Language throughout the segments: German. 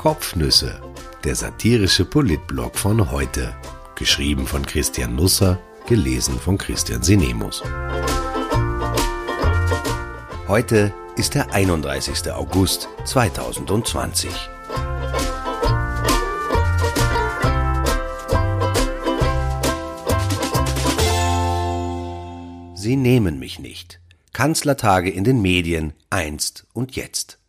Kopfnüsse, der satirische Politblog von heute. Geschrieben von Christian Nusser, gelesen von Christian Sinemus. Heute ist der 31. August 2020. Sie nehmen mich nicht. Kanzlertage in den Medien einst und jetzt.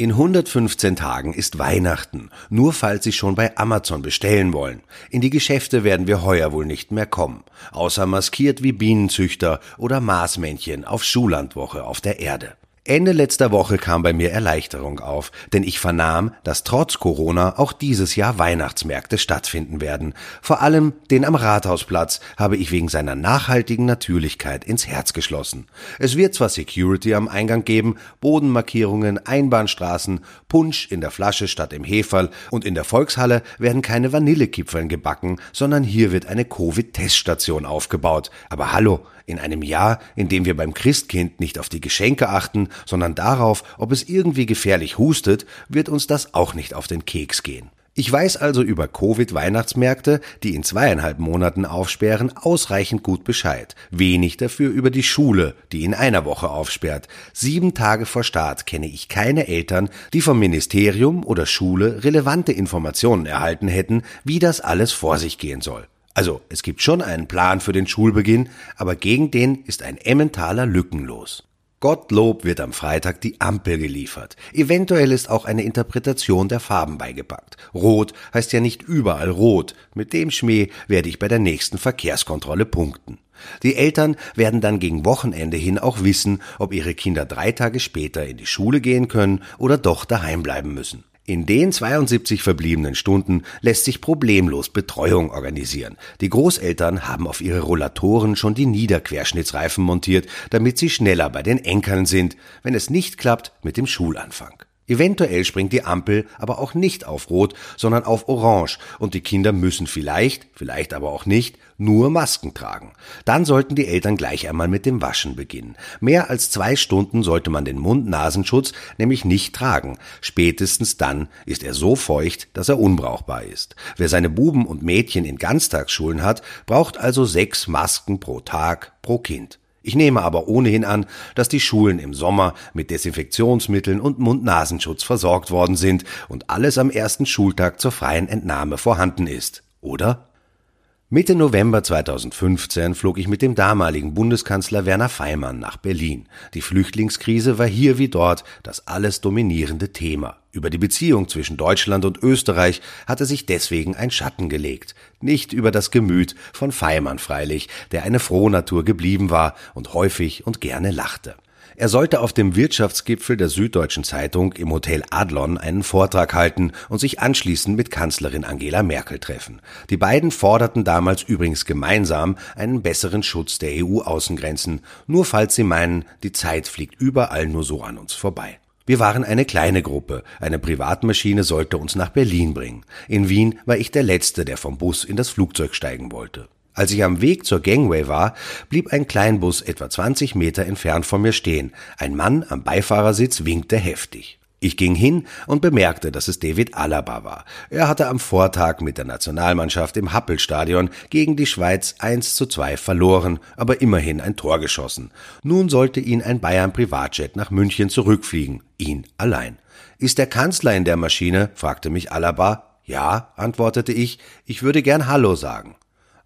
In 115 Tagen ist Weihnachten, nur falls Sie schon bei Amazon bestellen wollen. In die Geschäfte werden wir heuer wohl nicht mehr kommen, außer maskiert wie Bienenzüchter oder Maßmännchen auf Schullandwoche auf der Erde. Ende letzter Woche kam bei mir Erleichterung auf, denn ich vernahm, dass trotz Corona auch dieses Jahr Weihnachtsmärkte stattfinden werden. Vor allem den am Rathausplatz habe ich wegen seiner nachhaltigen Natürlichkeit ins Herz geschlossen. Es wird zwar Security am Eingang geben, Bodenmarkierungen, Einbahnstraßen, Punsch in der Flasche statt im Heferl und in der Volkshalle werden keine Vanillekipfeln gebacken, sondern hier wird eine Covid-Teststation aufgebaut. Aber hallo, in einem Jahr, in dem wir beim Christkind nicht auf die Geschenke achten, sondern darauf, ob es irgendwie gefährlich hustet, wird uns das auch nicht auf den Keks gehen. Ich weiß also über Covid-Weihnachtsmärkte, die in zweieinhalb Monaten aufsperren, ausreichend gut Bescheid. Wenig dafür über die Schule, die in einer Woche aufsperrt. Sieben Tage vor Start kenne ich keine Eltern, die vom Ministerium oder Schule relevante Informationen erhalten hätten, wie das alles vor sich gehen soll. Also es gibt schon einen Plan für den Schulbeginn, aber gegen den ist ein Emmentaler lückenlos. Gottlob wird am Freitag die Ampel geliefert. Eventuell ist auch eine Interpretation der Farben beigepackt. Rot heißt ja nicht überall rot. Mit dem Schmäh werde ich bei der nächsten Verkehrskontrolle punkten. Die Eltern werden dann gegen Wochenende hin auch wissen, ob ihre Kinder drei Tage später in die Schule gehen können oder doch daheim bleiben müssen. In den 72 verbliebenen Stunden lässt sich problemlos Betreuung organisieren. Die Großeltern haben auf ihre Rollatoren schon die Niederquerschnittsreifen montiert, damit sie schneller bei den Enkeln sind, wenn es nicht klappt mit dem Schulanfang. Eventuell springt die Ampel aber auch nicht auf Rot, sondern auf Orange und die Kinder müssen vielleicht, vielleicht aber auch nicht, nur Masken tragen. Dann sollten die Eltern gleich einmal mit dem Waschen beginnen. Mehr als zwei Stunden sollte man den Mund-Nasenschutz nämlich nicht tragen. Spätestens dann ist er so feucht, dass er unbrauchbar ist. Wer seine Buben und Mädchen in Ganztagsschulen hat, braucht also sechs Masken pro Tag pro Kind. Ich nehme aber ohnehin an, dass die Schulen im Sommer mit Desinfektionsmitteln und Mund-Nasenschutz versorgt worden sind und alles am ersten Schultag zur freien Entnahme vorhanden ist, oder? Mitte November 2015 flog ich mit dem damaligen Bundeskanzler Werner Feimann nach Berlin. Die Flüchtlingskrise war hier wie dort das alles dominierende Thema. Über die Beziehung zwischen Deutschland und Österreich hatte sich deswegen ein Schatten gelegt. Nicht über das Gemüt von Feimann freilich, der eine Frohnatur geblieben war und häufig und gerne lachte. Er sollte auf dem Wirtschaftsgipfel der Süddeutschen Zeitung im Hotel Adlon einen Vortrag halten und sich anschließend mit Kanzlerin Angela Merkel treffen. Die beiden forderten damals übrigens gemeinsam einen besseren Schutz der EU-Außengrenzen, nur falls sie meinen, die Zeit fliegt überall nur so an uns vorbei. Wir waren eine kleine Gruppe. Eine Privatmaschine sollte uns nach Berlin bringen. In Wien war ich der Letzte, der vom Bus in das Flugzeug steigen wollte. Als ich am Weg zur Gangway war, blieb ein Kleinbus etwa 20 Meter entfernt von mir stehen. Ein Mann am Beifahrersitz winkte heftig. Ich ging hin und bemerkte, dass es David Alaba war. Er hatte am Vortag mit der Nationalmannschaft im Happelstadion gegen die Schweiz 1 zu 2 verloren, aber immerhin ein Tor geschossen. Nun sollte ihn ein Bayern Privatjet nach München zurückfliegen. Ihn allein. Ist der Kanzler in der Maschine? fragte mich Alaba. Ja, antwortete ich. Ich würde gern Hallo sagen.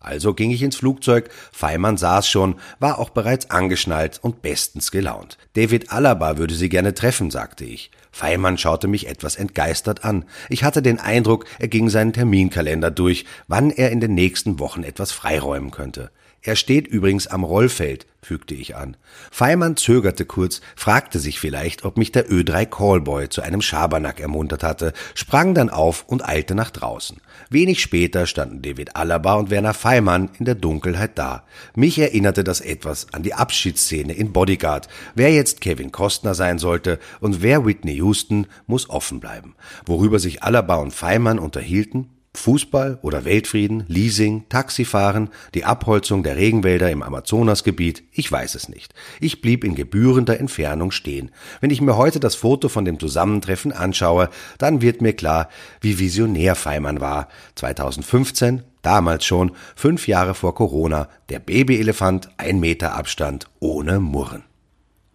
Also ging ich ins Flugzeug, Feimann saß schon, war auch bereits angeschnallt und bestens gelaunt. David Alaba würde sie gerne treffen, sagte ich. Feimann schaute mich etwas entgeistert an. Ich hatte den Eindruck, er ging seinen Terminkalender durch, wann er in den nächsten Wochen etwas freiräumen könnte. Er steht übrigens am Rollfeld, fügte ich an. Feimann zögerte kurz, fragte sich vielleicht, ob mich der Ö3 Callboy zu einem Schabernack ermuntert hatte, sprang dann auf und eilte nach draußen. Wenig später standen David Alaba und Werner Feimann in der Dunkelheit da. Mich erinnerte das etwas an die Abschiedsszene in Bodyguard. Wer jetzt Kevin Costner sein sollte und wer Whitney Houston, muss offen bleiben. Worüber sich Alaba und Feimann unterhielten, Fußball oder Weltfrieden, Leasing, Taxifahren, die Abholzung der Regenwälder im Amazonasgebiet, ich weiß es nicht. Ich blieb in gebührender Entfernung stehen. Wenn ich mir heute das Foto von dem Zusammentreffen anschaue, dann wird mir klar, wie visionär Feimann war. 2015, damals schon, fünf Jahre vor Corona, der Babyelefant, ein Meter Abstand, ohne Murren.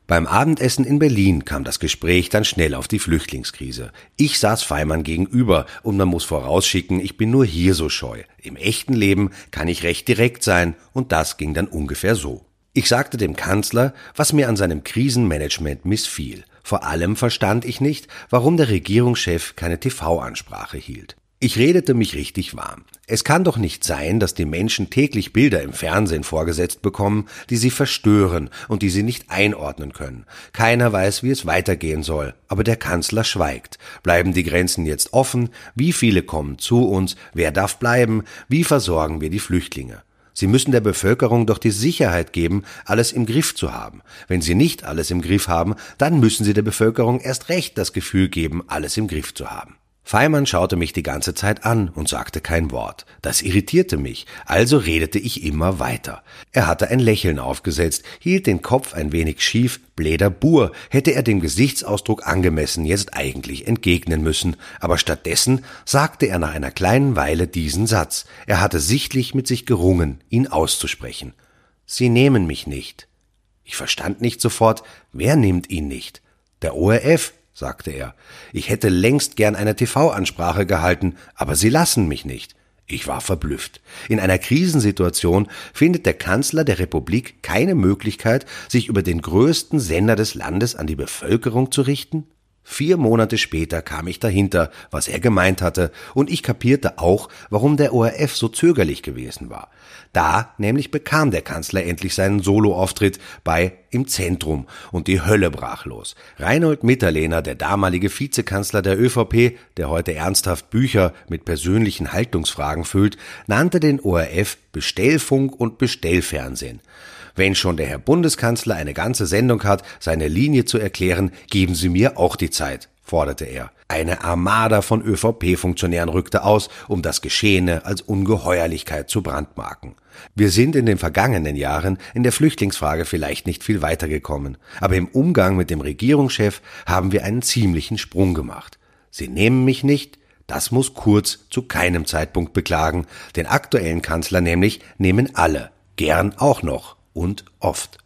Beim Abendessen in Berlin kam das Gespräch dann schnell auf die Flüchtlingskrise. Ich saß Feimann gegenüber und man muss vorausschicken, ich bin nur hier so scheu. Im echten Leben kann ich recht direkt sein und das ging dann ungefähr so. Ich sagte dem Kanzler, was mir an seinem Krisenmanagement missfiel. Vor allem verstand ich nicht, warum der Regierungschef keine TV-Ansprache hielt. Ich redete mich richtig warm. Es kann doch nicht sein, dass die Menschen täglich Bilder im Fernsehen vorgesetzt bekommen, die sie verstören und die sie nicht einordnen können. Keiner weiß, wie es weitergehen soll, aber der Kanzler schweigt. Bleiben die Grenzen jetzt offen? Wie viele kommen zu uns? Wer darf bleiben? Wie versorgen wir die Flüchtlinge? Sie müssen der Bevölkerung doch die Sicherheit geben, alles im Griff zu haben. Wenn sie nicht alles im Griff haben, dann müssen sie der Bevölkerung erst recht das Gefühl geben, alles im Griff zu haben. Feimann schaute mich die ganze Zeit an und sagte kein Wort. Das irritierte mich, also redete ich immer weiter. Er hatte ein Lächeln aufgesetzt, hielt den Kopf ein wenig schief, bläder Bur, hätte er dem Gesichtsausdruck angemessen jetzt eigentlich entgegnen müssen, aber stattdessen sagte er nach einer kleinen Weile diesen Satz. Er hatte sichtlich mit sich gerungen, ihn auszusprechen. Sie nehmen mich nicht. Ich verstand nicht sofort, wer nimmt ihn nicht? Der ORF, sagte er. Ich hätte längst gern eine TV-Ansprache gehalten, aber Sie lassen mich nicht. Ich war verblüfft. In einer Krisensituation findet der Kanzler der Republik keine Möglichkeit, sich über den größten Sender des Landes an die Bevölkerung zu richten? Vier Monate später kam ich dahinter, was er gemeint hatte, und ich kapierte auch, warum der ORF so zögerlich gewesen war. Da nämlich bekam der Kanzler endlich seinen Soloauftritt bei Im Zentrum und die Hölle brach los. Reinhold Mitterlehner, der damalige Vizekanzler der ÖVP, der heute ernsthaft Bücher mit persönlichen Haltungsfragen füllt, nannte den ORF Bestellfunk und Bestellfernsehen. Wenn schon der Herr Bundeskanzler eine ganze Sendung hat, seine Linie zu erklären, geben Sie mir auch die Zeit, forderte er. Eine Armada von ÖVP-Funktionären rückte aus, um das Geschehene als Ungeheuerlichkeit zu brandmarken. Wir sind in den vergangenen Jahren in der Flüchtlingsfrage vielleicht nicht viel weitergekommen, aber im Umgang mit dem Regierungschef haben wir einen ziemlichen Sprung gemacht. Sie nehmen mich nicht, das muss Kurz zu keinem Zeitpunkt beklagen, den aktuellen Kanzler nämlich nehmen alle, gern auch noch und oft.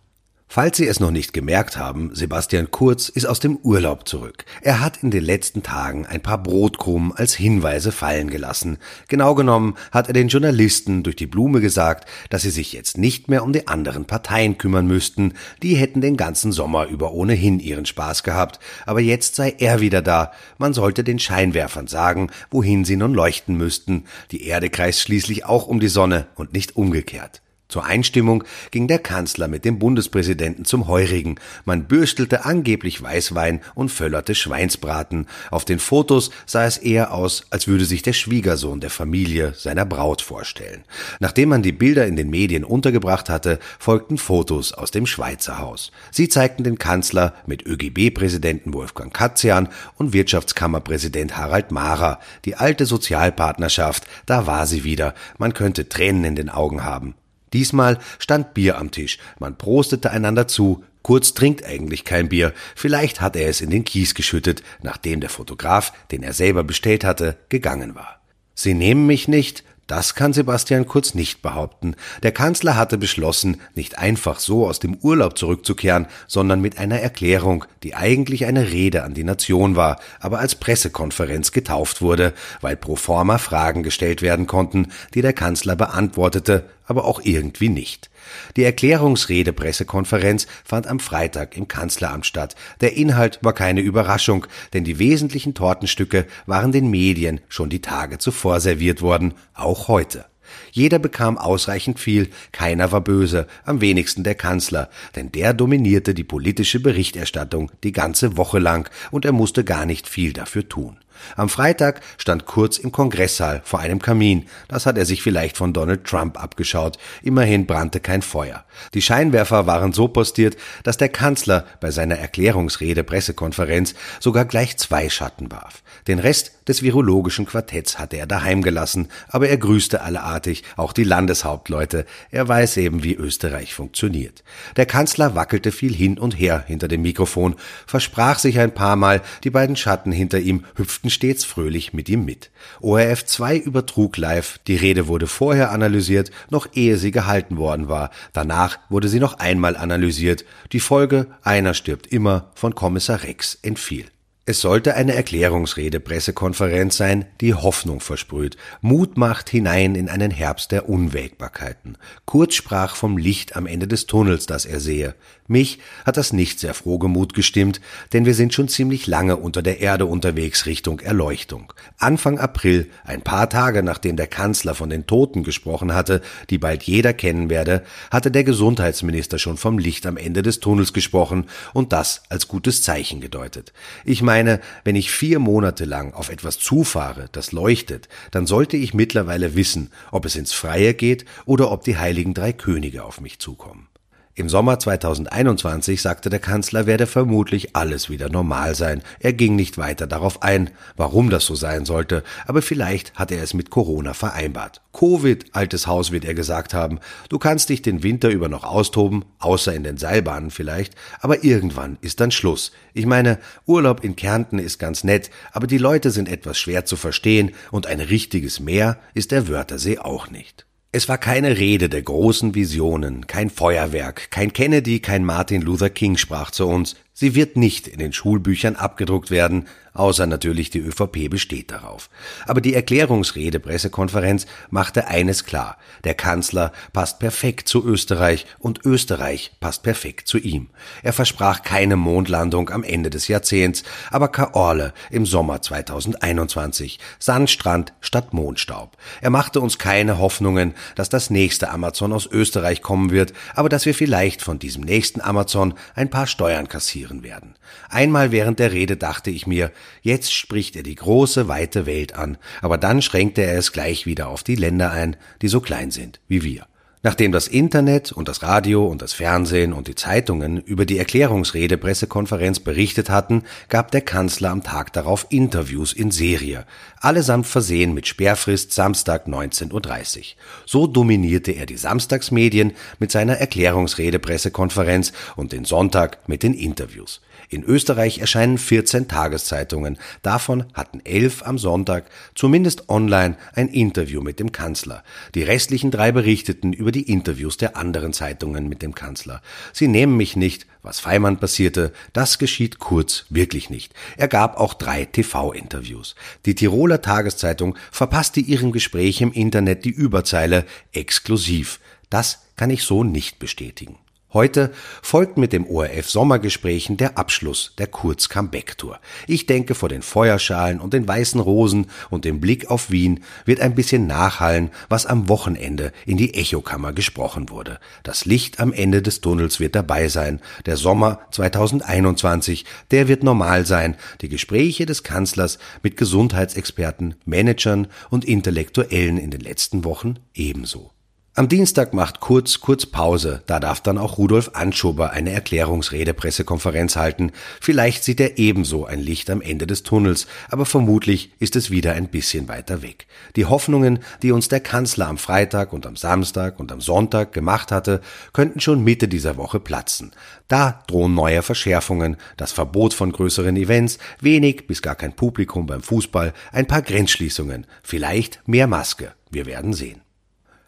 Falls Sie es noch nicht gemerkt haben, Sebastian Kurz ist aus dem Urlaub zurück. Er hat in den letzten Tagen ein paar Brotkrumen als Hinweise fallen gelassen. Genau genommen hat er den Journalisten durch die Blume gesagt, dass sie sich jetzt nicht mehr um die anderen Parteien kümmern müssten. Die hätten den ganzen Sommer über ohnehin ihren Spaß gehabt. Aber jetzt sei er wieder da. Man sollte den Scheinwerfern sagen, wohin sie nun leuchten müssten. Die Erde kreist schließlich auch um die Sonne und nicht umgekehrt. Zur Einstimmung ging der Kanzler mit dem Bundespräsidenten zum Heurigen. Man bürstelte angeblich Weißwein und völlerte Schweinsbraten. Auf den Fotos sah es eher aus, als würde sich der Schwiegersohn der Familie seiner Braut vorstellen. Nachdem man die Bilder in den Medien untergebracht hatte, folgten Fotos aus dem Schweizer Haus. Sie zeigten den Kanzler mit ÖGB-Präsidenten Wolfgang Katzian und Wirtschaftskammerpräsident Harald Mahrer. Die alte Sozialpartnerschaft, da war sie wieder. Man könnte Tränen in den Augen haben. Diesmal stand Bier am Tisch, man prostete einander zu, Kurz trinkt eigentlich kein Bier, vielleicht hat er es in den Kies geschüttet, nachdem der Fotograf, den er selber bestellt hatte, gegangen war. Sie nehmen mich nicht, das kann Sebastian Kurz nicht behaupten. Der Kanzler hatte beschlossen, nicht einfach so aus dem Urlaub zurückzukehren, sondern mit einer Erklärung, die eigentlich eine Rede an die Nation war, aber als Pressekonferenz getauft wurde, weil pro forma Fragen gestellt werden konnten, die der Kanzler beantwortete, aber auch irgendwie nicht. Die Erklärungsrede Pressekonferenz fand am Freitag im Kanzleramt statt. Der Inhalt war keine Überraschung, denn die wesentlichen Tortenstücke waren den Medien schon die Tage zuvor serviert worden, auch heute. Jeder bekam ausreichend viel, keiner war böse, am wenigsten der Kanzler, denn der dominierte die politische Berichterstattung die ganze Woche lang und er musste gar nicht viel dafür tun. Am Freitag stand Kurz im Kongresssaal vor einem Kamin. Das hat er sich vielleicht von Donald Trump abgeschaut. Immerhin brannte kein Feuer. Die Scheinwerfer waren so postiert, dass der Kanzler bei seiner Erklärungsrede Pressekonferenz sogar gleich zwei Schatten warf. Den Rest des virologischen Quartetts hatte er daheim gelassen, aber er grüßte alleartig auch die Landeshauptleute. Er weiß eben, wie Österreich funktioniert. Der Kanzler wackelte viel hin und her hinter dem Mikrofon, versprach sich ein paar Mal, die beiden Schatten hinter ihm hüpften stets fröhlich mit ihm mit. ORF 2 übertrug live, die Rede wurde vorher analysiert, noch ehe sie gehalten worden war. Danach wurde sie noch einmal analysiert. Die Folge Einer stirbt immer von Kommissar Rex entfiel. Es sollte eine Erklärungsrede Pressekonferenz sein, die Hoffnung versprüht, Mut macht hinein in einen Herbst der Unwägbarkeiten. Kurz sprach vom Licht am Ende des Tunnels, das er sehe. Mich hat das nicht sehr frohgemut gestimmt, denn wir sind schon ziemlich lange unter der Erde unterwegs Richtung Erleuchtung. Anfang April, ein paar Tage nachdem der Kanzler von den Toten gesprochen hatte, die bald jeder kennen werde, hatte der Gesundheitsminister schon vom Licht am Ende des Tunnels gesprochen und das als gutes Zeichen gedeutet. Ich meine, wenn ich vier Monate lang auf etwas zufahre, das leuchtet, dann sollte ich mittlerweile wissen, ob es ins Freie geht oder ob die heiligen drei Könige auf mich zukommen. Im Sommer 2021 sagte der Kanzler, werde vermutlich alles wieder normal sein. Er ging nicht weiter darauf ein, warum das so sein sollte, aber vielleicht hat er es mit Corona vereinbart. Covid, altes Haus, wird er gesagt haben. Du kannst dich den Winter über noch austoben, außer in den Seilbahnen vielleicht, aber irgendwann ist dann Schluss. Ich meine, Urlaub in Kärnten ist ganz nett, aber die Leute sind etwas schwer zu verstehen und ein richtiges Meer ist der Wörthersee auch nicht. Es war keine Rede der großen Visionen, kein Feuerwerk, kein Kennedy, kein Martin Luther King sprach zu uns, Sie wird nicht in den Schulbüchern abgedruckt werden, außer natürlich die ÖVP besteht darauf. Aber die Erklärungsrede Pressekonferenz machte eines klar. Der Kanzler passt perfekt zu Österreich und Österreich passt perfekt zu ihm. Er versprach keine Mondlandung am Ende des Jahrzehnts, aber Kaorle im Sommer 2021. Sandstrand statt Mondstaub. Er machte uns keine Hoffnungen, dass das nächste Amazon aus Österreich kommen wird, aber dass wir vielleicht von diesem nächsten Amazon ein paar Steuern kassieren passieren werden. Einmal während der Rede dachte ich mir, jetzt spricht er die große, weite Welt an, aber dann schränkte er es gleich wieder auf die Länder ein, die so klein sind wie wir. Nachdem das Internet und das Radio und das Fernsehen und die Zeitungen über die Erklärungsrede Pressekonferenz berichtet hatten, gab der Kanzler am Tag darauf Interviews in Serie, allesamt versehen mit Sperrfrist Samstag 19.30 Uhr. So dominierte er die Samstagsmedien mit seiner Erklärungsrede Pressekonferenz und den Sonntag mit den Interviews. In Österreich erscheinen 14 Tageszeitungen. Davon hatten elf am Sonntag, zumindest online, ein Interview mit dem Kanzler. Die restlichen drei berichteten über die Interviews der anderen Zeitungen mit dem Kanzler. Sie nehmen mich nicht, was Feimann passierte, das geschieht kurz wirklich nicht. Er gab auch drei TV-Interviews. Die Tiroler Tageszeitung verpasste ihrem Gespräch im Internet die Überzeile exklusiv. Das kann ich so nicht bestätigen. Heute folgt mit dem ORF Sommergesprächen der Abschluss der Kurz Comeback Tour. Ich denke, vor den Feuerschalen und den weißen Rosen und dem Blick auf Wien wird ein bisschen nachhallen, was am Wochenende in die Echokammer gesprochen wurde. Das Licht am Ende des Tunnels wird dabei sein. Der Sommer 2021, der wird normal sein. Die Gespräche des Kanzlers mit Gesundheitsexperten, Managern und Intellektuellen in den letzten Wochen ebenso. Am Dienstag macht Kurz kurz Pause, da darf dann auch Rudolf Anschober eine Erklärungsrede Pressekonferenz halten. Vielleicht sieht er ebenso ein Licht am Ende des Tunnels, aber vermutlich ist es wieder ein bisschen weiter weg. Die Hoffnungen, die uns der Kanzler am Freitag und am Samstag und am Sonntag gemacht hatte, könnten schon Mitte dieser Woche platzen. Da drohen neue Verschärfungen, das Verbot von größeren Events, wenig bis gar kein Publikum beim Fußball, ein paar Grenzschließungen, vielleicht mehr Maske. Wir werden sehen.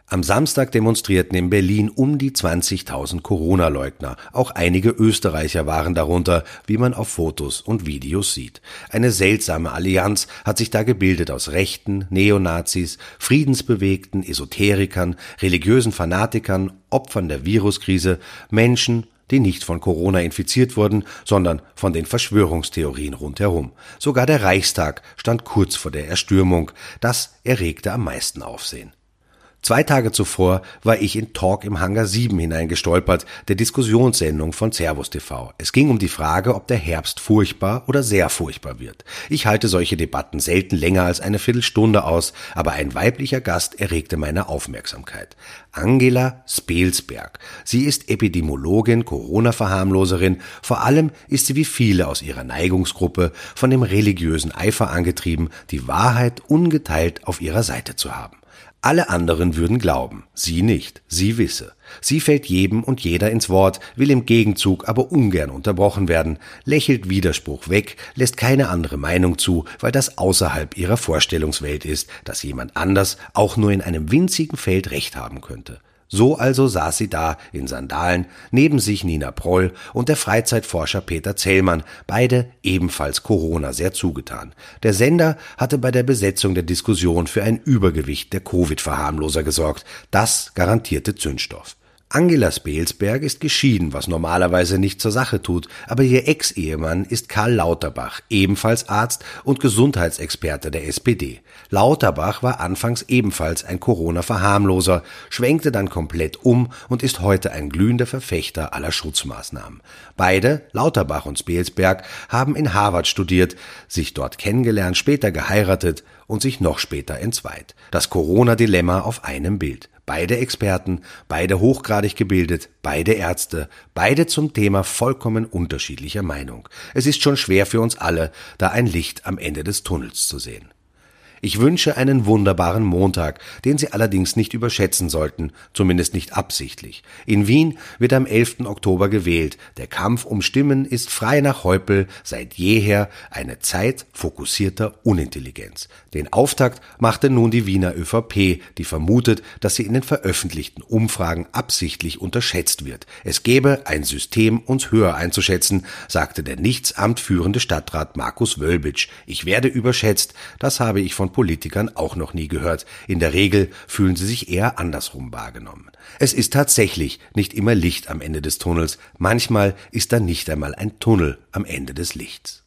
Am Samstag demonstrierten in Berlin um die 20.000 Corona-Leugner. Auch einige Österreicher waren darunter, wie man auf Fotos und Videos sieht. Eine seltsame Allianz hat sich da gebildet aus Rechten, Neonazis, Friedensbewegten, Esoterikern, religiösen Fanatikern, Opfern der Viruskrise, Menschen, die nicht von Corona infiziert wurden, sondern von den Verschwörungstheorien rundherum. Sogar der Reichstag stand kurz vor der Erstürmung. Das erregte am meisten Aufsehen. Zwei Tage zuvor war ich in Talk im Hangar 7 hineingestolpert, der Diskussionssendung von Servus TV. Es ging um die Frage, ob der Herbst furchtbar oder sehr furchtbar wird. Ich halte solche Debatten selten länger als eine Viertelstunde aus, aber ein weiblicher Gast erregte meine Aufmerksamkeit. Angela Spelsberg. Sie ist Epidemiologin, Corona-Verharmloserin. Vor allem ist sie wie viele aus ihrer Neigungsgruppe von dem religiösen Eifer angetrieben, die Wahrheit ungeteilt auf ihrer Seite zu haben. Alle anderen würden glauben, sie nicht, sie wisse. Sie fällt jedem und jeder ins Wort, will im Gegenzug aber ungern unterbrochen werden, lächelt Widerspruch weg, lässt keine andere Meinung zu, weil das außerhalb ihrer Vorstellungswelt ist, dass jemand anders auch nur in einem winzigen Feld Recht haben könnte. So also saß sie da in Sandalen, neben sich Nina Proll und der Freizeitforscher Peter Zellmann, beide ebenfalls Corona sehr zugetan. Der Sender hatte bei der Besetzung der Diskussion für ein Übergewicht der Covid-Verharmloser gesorgt. Das garantierte Zündstoff. Angela Spelsberg ist geschieden, was normalerweise nicht zur Sache tut, aber ihr Ex-Ehemann ist Karl Lauterbach, ebenfalls Arzt und Gesundheitsexperte der SPD. Lauterbach war anfangs ebenfalls ein Corona-Verharmloser, schwenkte dann komplett um und ist heute ein glühender Verfechter aller Schutzmaßnahmen. Beide, Lauterbach und Spelsberg, haben in Harvard studiert, sich dort kennengelernt, später geheiratet und sich noch später entzweit. Das Corona-Dilemma auf einem Bild. Beide Experten, beide hochgradig gebildet, beide Ärzte, beide zum Thema vollkommen unterschiedlicher Meinung. Es ist schon schwer für uns alle, da ein Licht am Ende des Tunnels zu sehen. Ich wünsche einen wunderbaren Montag, den Sie allerdings nicht überschätzen sollten, zumindest nicht absichtlich. In Wien wird am 11. Oktober gewählt. Der Kampf um Stimmen ist frei nach Heupel seit jeher eine Zeit fokussierter Unintelligenz. Den Auftakt machte nun die Wiener ÖVP, die vermutet, dass sie in den veröffentlichten Umfragen absichtlich unterschätzt wird. Es gäbe ein System, uns höher einzuschätzen, sagte der nichtsamtführende Stadtrat Markus Wölbitsch. Ich werde überschätzt, das habe ich von Politikern auch noch nie gehört. In der Regel fühlen sie sich eher andersrum wahrgenommen. Es ist tatsächlich nicht immer Licht am Ende des Tunnels. Manchmal ist da nicht einmal ein Tunnel am Ende des Lichts.